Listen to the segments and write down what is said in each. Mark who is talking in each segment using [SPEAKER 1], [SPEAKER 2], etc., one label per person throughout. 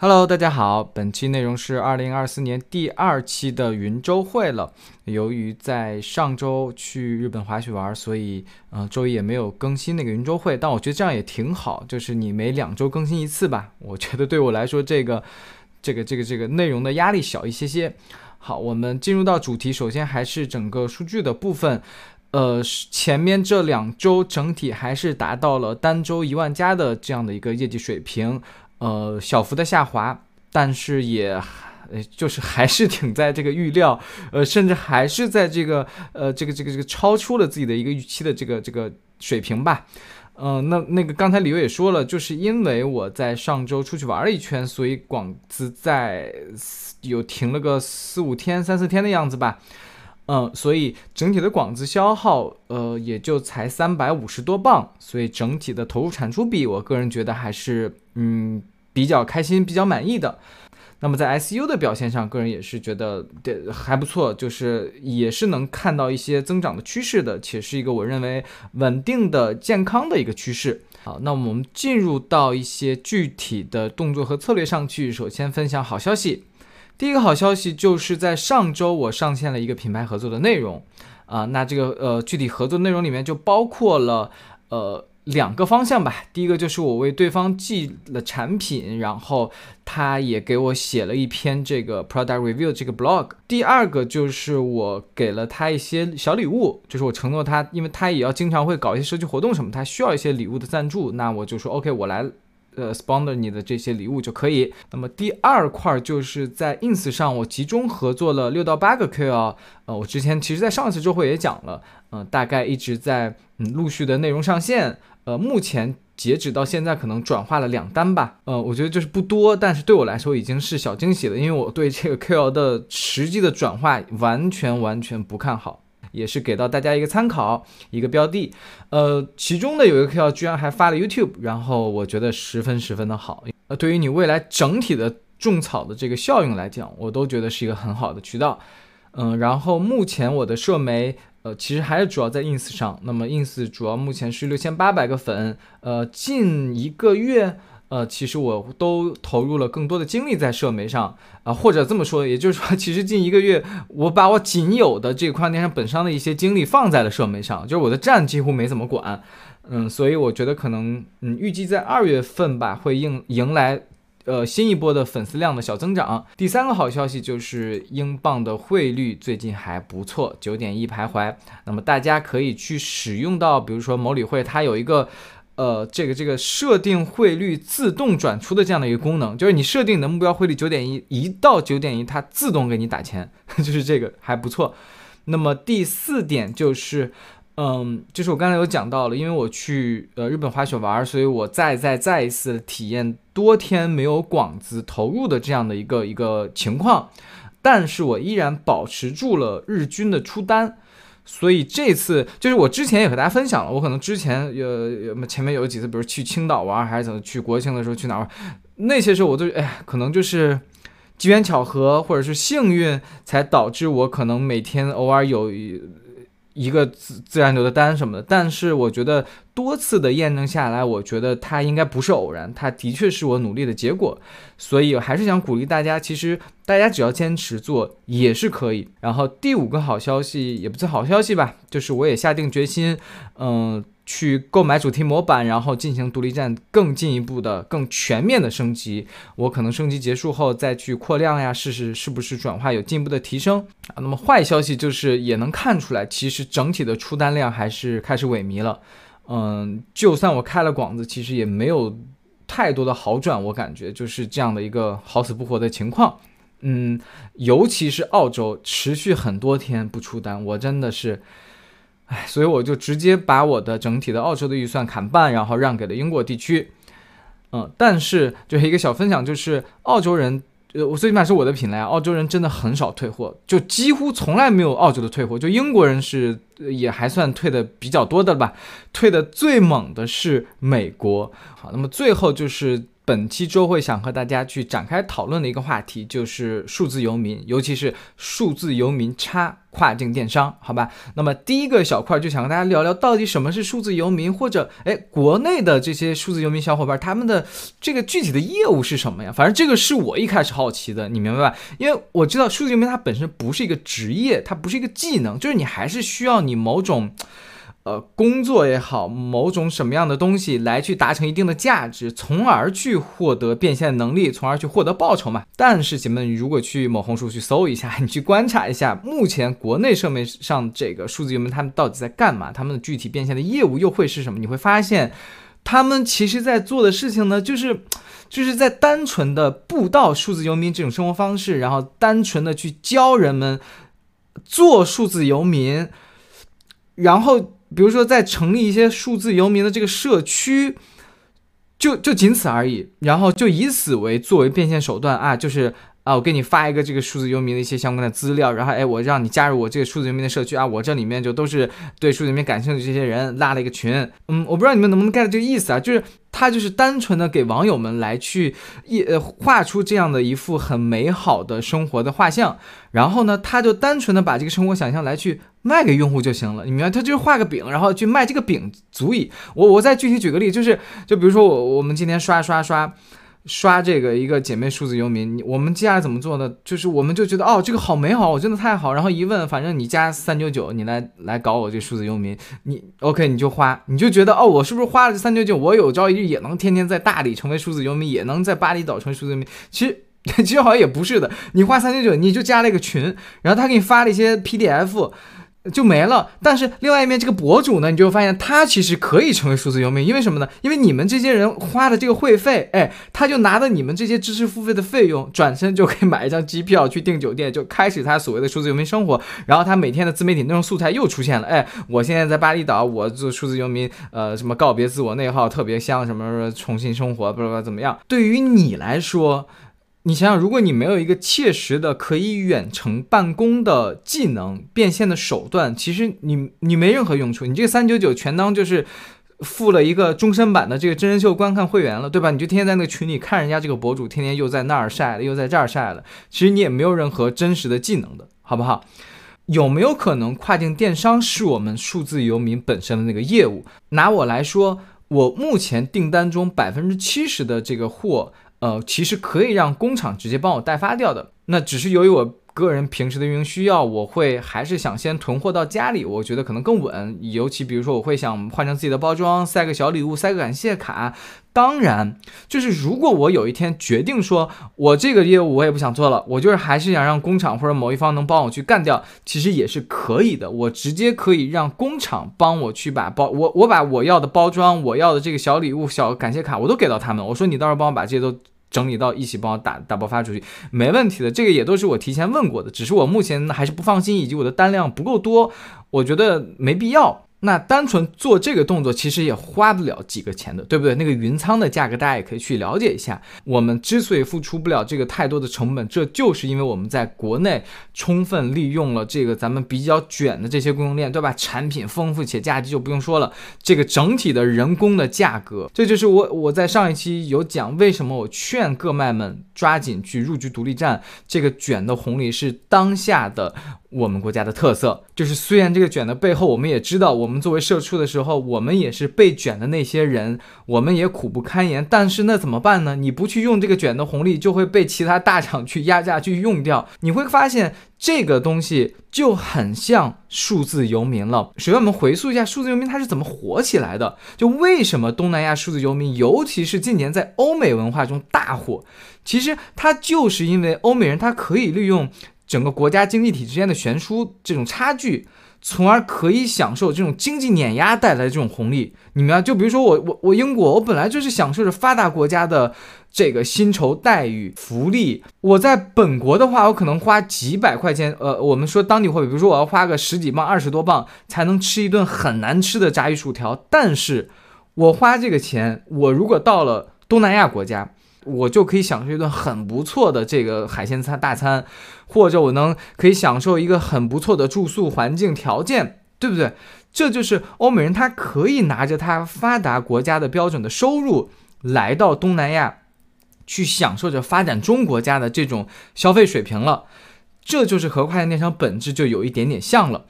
[SPEAKER 1] Hello，大家好，本期内容是二零二四年第二期的云周会了。由于在上周去日本滑雪玩，所以呃周一也没有更新那个云周会。但我觉得这样也挺好，就是你每两周更新一次吧。我觉得对我来说，这个这个这个这个内容的压力小一些些。好，我们进入到主题，首先还是整个数据的部分。呃，前面这两周整体还是达到了单周一万加的这样的一个业绩水平。呃，小幅的下滑，但是也，呃，就是还是挺在这个预料，呃，甚至还是在这个，呃，这个这个这个超出了自己的一个预期的这个这个水平吧。嗯，那那个刚才李优也说了，就是因为我在上周出去玩了一圈，所以广资在有停了个四五天、三四天的样子吧。嗯，所以整体的广子消耗，呃，也就才三百五十多磅，所以整体的投入产出比，我个人觉得还是，嗯，比较开心、比较满意的。那么在 SU 的表现上，个人也是觉得对还不错，就是也是能看到一些增长的趋势的，且是一个我认为稳定的、健康的一个趋势。好，那我们进入到一些具体的动作和策略上去，首先分享好消息。第一个好消息就是在上周我上线了一个品牌合作的内容，啊，那这个呃具体合作内容里面就包括了呃两个方向吧。第一个就是我为对方寄了产品，然后他也给我写了一篇这个 product review 这个 blog。第二个就是我给了他一些小礼物，就是我承诺他，因为他也要经常会搞一些社区活动什么，他需要一些礼物的赞助，那我就说 OK，我来。呃，sponsor 你的这些礼物就可以。那么第二块就是在 ins 上，我集中合作了六到八个 KL。呃，我之前其实在上一次周会也讲了，嗯，大概一直在嗯陆续的内容上线。呃，目前截止到现在，可能转化了两单吧。呃，我觉得就是不多，但是对我来说已经是小惊喜了，因为我对这个 KL 的实际的转化完全完全不看好。也是给到大家一个参考，一个标的，呃，其中的有一个 KOL 居然还发了 YouTube，然后我觉得十分十分的好，呃，对于你未来整体的种草的这个效应来讲，我都觉得是一个很好的渠道，嗯，然后目前我的社媒，呃，其实还是主要在 Ins 上，那么 Ins 主要目前是六千八百个粉，呃，近一个月。呃，其实我都投入了更多的精力在社媒上啊，或者这么说，也就是说，其实近一个月，我把我仅有的这个跨境电商本商的一些精力放在了社媒上，就是我的站几乎没怎么管，嗯，所以我觉得可能，嗯，预计在二月份吧，会迎迎来，呃，新一波的粉丝量的小增长。第三个好消息就是英镑的汇率最近还不错，九点一徘徊，那么大家可以去使用到，比如说某理会，它有一个。呃，这个这个设定汇率自动转出的这样的一个功能，就是你设定的目标汇率九点一，一到九点一，它自动给你打钱，就是这个还不错。那么第四点就是，嗯，就是我刚才有讲到了，因为我去呃日本滑雪玩，所以我再再再一次体验多天没有广子投入的这样的一个一个情况，但是我依然保持住了日均的出单。所以这次就是我之前也和大家分享了，我可能之前有前面有几次，比如去青岛玩，还是怎么去国庆的时候去哪玩，那些时候我都哎，可能就是机缘巧合或者是幸运，才导致我可能每天偶尔有。一个自自然流的单什么的，但是我觉得多次的验证下来，我觉得它应该不是偶然，它的确是我努力的结果，所以还是想鼓励大家，其实大家只要坚持做也是可以。然后第五个好消息也不是好消息吧，就是我也下定决心，嗯。去购买主题模板，然后进行独立站，更进一步的、更全面的升级。我可能升级结束后再去扩量呀，试试是不是转化有进一步的提升啊。那么坏消息就是也能看出来，其实整体的出单量还是开始萎靡了。嗯，就算我开了广子，其实也没有太多的好转。我感觉就是这样的一个好死不活的情况。嗯，尤其是澳洲持续很多天不出单，我真的是。唉，所以我就直接把我的整体的澳洲的预算砍半，然后让给了英国地区。嗯，但是就是一个小分享，就是澳洲人，呃，我最起码是我的品类啊，澳洲人真的很少退货，就几乎从来没有澳洲的退货。就英国人是也还算退的比较多的吧，退的最猛的是美国。好，那么最后就是本期周会想和大家去展开讨论的一个话题，就是数字游民，尤其是数字游民差跨境电商，好吧？那么第一个小块就想和大家聊聊，到底什么是数字游民，或者哎，国内的这些数字游民小伙伴，他们的这个具体的业务是什么呀？反正这个是我一开始好奇的，你明白吧？因为我知道数字游民它本身不是一个职业，它不是一个技能，就是你还是需要你某种。呃，工作也好，某种什么样的东西来去达成一定的价值，从而去获得变现能力，从而去获得报酬嘛。但是，姐妹们，如果去某红书去搜一下，你去观察一下，目前国内社会上这个数字游民他们到底在干嘛？他们的具体变现的业务又会是什么？你会发现，他们其实在做的事情呢，就是就是在单纯的布道数字游民这种生活方式，然后单纯的去教人们做数字游民，然后。比如说，在成立一些数字游民的这个社区，就就仅此而已，然后就以此为作为变现手段啊，就是啊，我给你发一个这个数字游民的一些相关的资料，然后哎，我让你加入我这个数字游民的社区啊，我这里面就都是对数字游民感兴趣这些人拉了一个群，嗯，我不知道你们能不能 get 这个意思啊，就是。他就是单纯的给网友们来去一呃画出这样的一幅很美好的生活的画像，然后呢，他就单纯的把这个生活想象来去卖给用户就行了，你明白？他就是画个饼，然后去卖这个饼足以。我我再具体举个例，就是就比如说我我们今天刷刷刷。刷这个一个姐妹数字游民，我们接下来怎么做呢？就是我们就觉得哦，这个好美好，我真的太好。然后一问，反正你加三九九，你来来搞我这数字游民，你 OK 你就花，你就觉得哦，我是不是花了三九九，我有朝一日也能天天在大理成为数字游民，也能在巴厘岛成为数字游民？其实 其实好像也不是的，你花三九九，你就加了一个群，然后他给你发了一些 PDF。就没了。但是另外一面，这个博主呢，你就会发现他其实可以成为数字游民，因为什么呢？因为你们这些人花的这个会费，哎，他就拿着你们这些知识付费的费用，转身就可以买一张机票去订酒店，就开始他所谓的数字游民生活。然后他每天的自媒体内容素材又出现了，哎，我现在在巴厘岛，我做数字游民，呃，什么告别自我内耗特别香，什么重新生活，不知道怎么样？对于你来说。你想想，如果你没有一个切实的可以远程办公的技能变现的手段，其实你你没任何用处。你这个三九九全当就是付了一个终身版的这个真人秀观看会员了，对吧？你就天天在那个群里看人家这个博主，天天又在那儿晒了，又在这儿晒了，其实你也没有任何真实的技能的，好不好？有没有可能跨境电商是我们数字游民本身的那个业务？拿我来说，我目前订单中百分之七十的这个货。呃，其实可以让工厂直接帮我代发掉的，那只是由于我个人平时的运营需要，我会还是想先囤货到家里，我觉得可能更稳。尤其比如说，我会想换成自己的包装，塞个小礼物，塞个感谢卡。当然，就是如果我有一天决定说，我这个业务我也不想做了，我就是还是想让工厂或者某一方能帮我去干掉，其实也是可以的。我直接可以让工厂帮我去把包，我我把我要的包装，我要的这个小礼物、小感谢卡，我都给到他们。我说你到时候帮我把这些都。整理到一起，帮我打打包发出去，没问题的。这个也都是我提前问过的，只是我目前还是不放心，以及我的单量不够多，我觉得没必要。那单纯做这个动作，其实也花不了几个钱的，对不对？那个云仓的价格，大家也可以去了解一下。我们之所以付出不了这个太多的成本，这就是因为我们在国内充分利用了这个咱们比较卷的这些供应链，对吧？产品丰富且价值就不用说了，这个整体的人工的价格，这就是我我在上一期有讲为什么我劝各卖们抓紧去入局独立站，这个卷的红利是当下的。我们国家的特色就是，虽然这个卷的背后，我们也知道，我们作为社畜的时候，我们也是被卷的那些人，我们也苦不堪言。但是那怎么办呢？你不去用这个卷的红利，就会被其他大厂去压价去用掉。你会发现这个东西就很像数字游民了。首先，我们回溯一下数字游民它是怎么火起来的？就为什么东南亚数字游民，尤其是近年在欧美文化中大火？其实它就是因为欧美人他可以利用。整个国家经济体之间的悬殊这种差距，从而可以享受这种经济碾压带来的这种红利。你们啊，就比如说我我我英国，我本来就是享受着发达国家的这个薪酬待遇、福利。我在本国的话，我可能花几百块钱，呃，我们说当地货币，比如说我要花个十几磅、二十多磅才能吃一顿很难吃的炸鱼薯条。但是我花这个钱，我如果到了东南亚国家。我就可以享受一顿很不错的这个海鲜餐大餐，或者我能可以享受一个很不错的住宿环境条件，对不对？这就是欧美人，他可以拿着他发达国家的标准的收入来到东南亚，去享受着发展中国家的这种消费水平了。这就是和跨境电商本质就有一点点像了，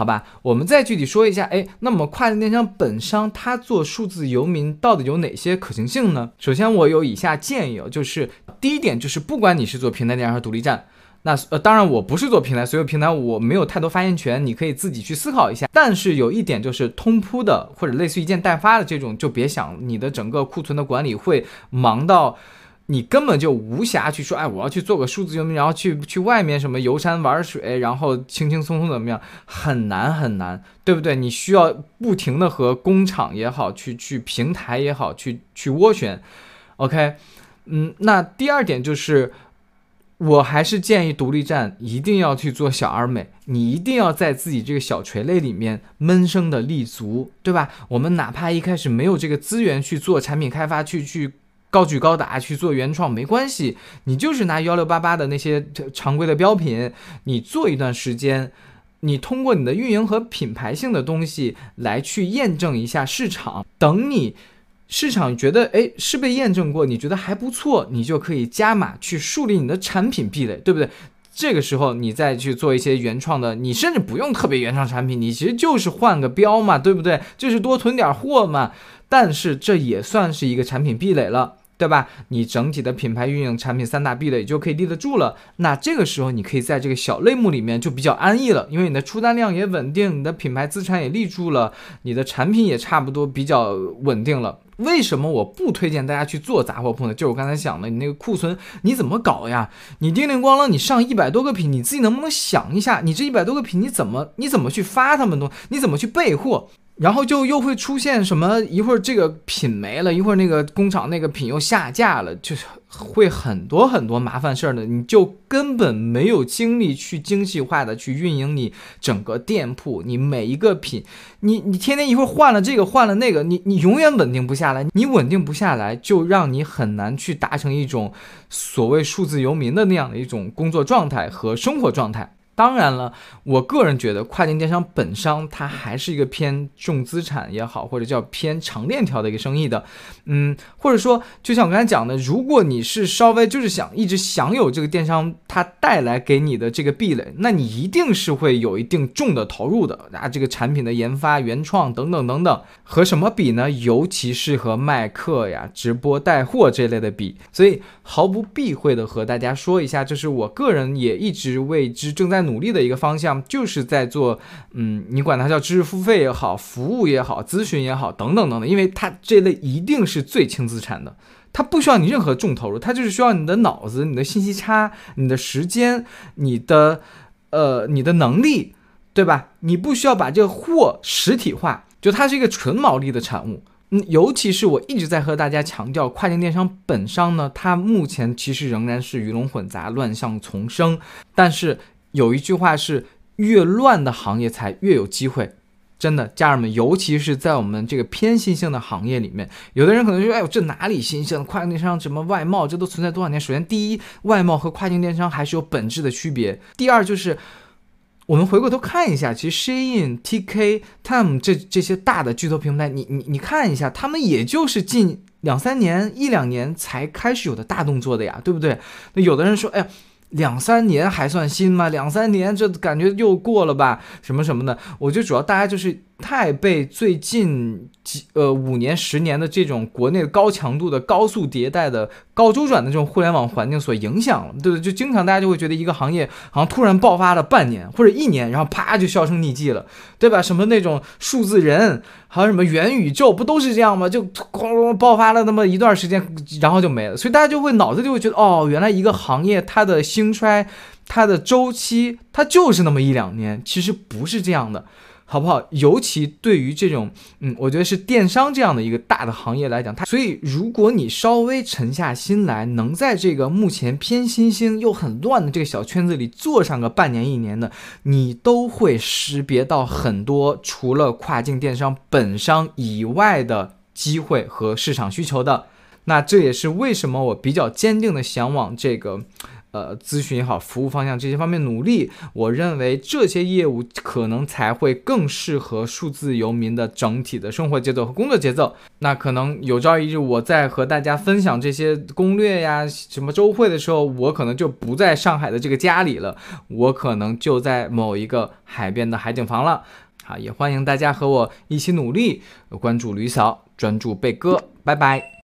[SPEAKER 1] 好吧？我们再具体说一下，哎，那么跨境电商本商它做数字游民到底有哪些可行性呢？首先，我有以下建议哦，就是第一点就是，不管你是做平台电商还是独立站，那呃，当然我不是做平台，所有平台我没有太多发言权，你可以自己去思考一下。但是有一点就是通铺的或者类似一件代发的这种，就别想你的整个库存的管理会忙到。你根本就无暇去说，哎，我要去做个数字游民，然后去去外面什么游山玩水，然后轻轻松松怎么样？很难很难，对不对？你需要不停的和工厂也好，去去平台也好，去去斡旋。OK，嗯，那第二点就是，我还是建议独立站一定要去做小而美，你一定要在自己这个小垂类里面闷声的立足，对吧？我们哪怕一开始没有这个资源去做产品开发，去去。高举高打去做原创没关系，你就是拿幺六八八的那些常规的标品，你做一段时间，你通过你的运营和品牌性的东西来去验证一下市场。等你市场觉得哎是被验证过，你觉得还不错，你就可以加码去树立你的产品壁垒，对不对？这个时候你再去做一些原创的，你甚至不用特别原创产品，你其实就是换个标嘛，对不对？就是多囤点货嘛。但是这也算是一个产品壁垒了。对吧？你整体的品牌运营、产品三大壁垒就可以立得住了。那这个时候，你可以在这个小类目里面就比较安逸了，因为你的出单量也稳定，你的品牌资产也立住了，你的产品也差不多比较稳定了。为什么我不推荐大家去做杂货铺呢？就是我刚才讲的，你那个库存你怎么搞呀？你叮铃咣啷，你上一百多个品，你自己能不能想一下，你这一百多个品你怎么你怎么去发他们东？你怎么去备货？然后就又会出现什么？一会儿这个品没了，一会儿那个工厂那个品又下架了，就是会很多很多麻烦事儿的。你就根本没有精力去精细化的去运营你整个店铺，你每一个品，你你天天一会儿换了这个换了那个，你你永远稳定不下来。你稳定不下来，就让你很难去达成一种所谓数字游民的那样的一种工作状态和生活状态。当然了，我个人觉得跨境电商本商它还是一个偏重资产也好，或者叫偏长链条的一个生意的，嗯，或者说就像我刚才讲的，如果你是稍微就是想一直享有这个电商它带来给你的这个壁垒，那你一定是会有一定重的投入的啊，这个产品的研发、原创等等等等，和什么比呢？尤其是和卖课呀、直播带货这类的比，所以毫不避讳的和大家说一下，就是我个人也一直为之正在努。努力的一个方向，就是在做，嗯，你管它叫知识付费也好，服务也好，咨询也好，等等等等，因为它这类一定是最轻资产的，它不需要你任何重投入，它就是需要你的脑子、你的信息差、你的时间、你的，呃，你的能力，对吧？你不需要把这个货实体化，就它是一个纯毛利的产物。嗯，尤其是我一直在和大家强调，跨境电商本商呢，它目前其实仍然是鱼龙混杂、乱象丛生，但是。有一句话是，越乱的行业才越有机会，真的，家人们，尤其是在我们这个偏新兴的行业里面，有的人可能说，哎呦，这哪里新兴？跨境电商什么外贸，这都存在多少年？首先，第一，外贸和跨境电商还是有本质的区别；第二，就是我们回过头看一下，其实 Shein、TK、Time 这这些大的巨头平台，你你你看一下，他们也就是近两三年、一两年才开始有的大动作的呀，对不对？那有的人说，哎呀。两三年还算新吗？两三年这感觉又过了吧？什么什么的，我觉得主要大家就是太被最近几呃五年十年的这种国内高强度的高速迭代的。高周转的这种互联网环境所影响了，对不对？就经常大家就会觉得一个行业好像突然爆发了半年或者一年，然后啪就销声匿迹了，对吧？什么那种数字人，还有什么元宇宙，不都是这样吗？就哐隆爆发了那么一段时间，然后就没了。所以大家就会脑子就会觉得，哦，原来一个行业它的兴衰，它的周期，它就是那么一两年，其实不是这样的。好不好？尤其对于这种，嗯，我觉得是电商这样的一个大的行业来讲，它所以如果你稍微沉下心来，能在这个目前偏新兴又很乱的这个小圈子里做上个半年一年的，你都会识别到很多除了跨境电商本商以外的机会和市场需求的。那这也是为什么我比较坚定的想往这个。呃，咨询也好，服务方向这些方面努力，我认为这些业务可能才会更适合数字游民的整体的生活节奏和工作节奏。那可能有朝一日，我在和大家分享这些攻略呀、什么周会的时候，我可能就不在上海的这个家里了，我可能就在某一个海边的海景房了。好，也欢迎大家和我一起努力，关注吕嫂，专注贝哥，拜拜。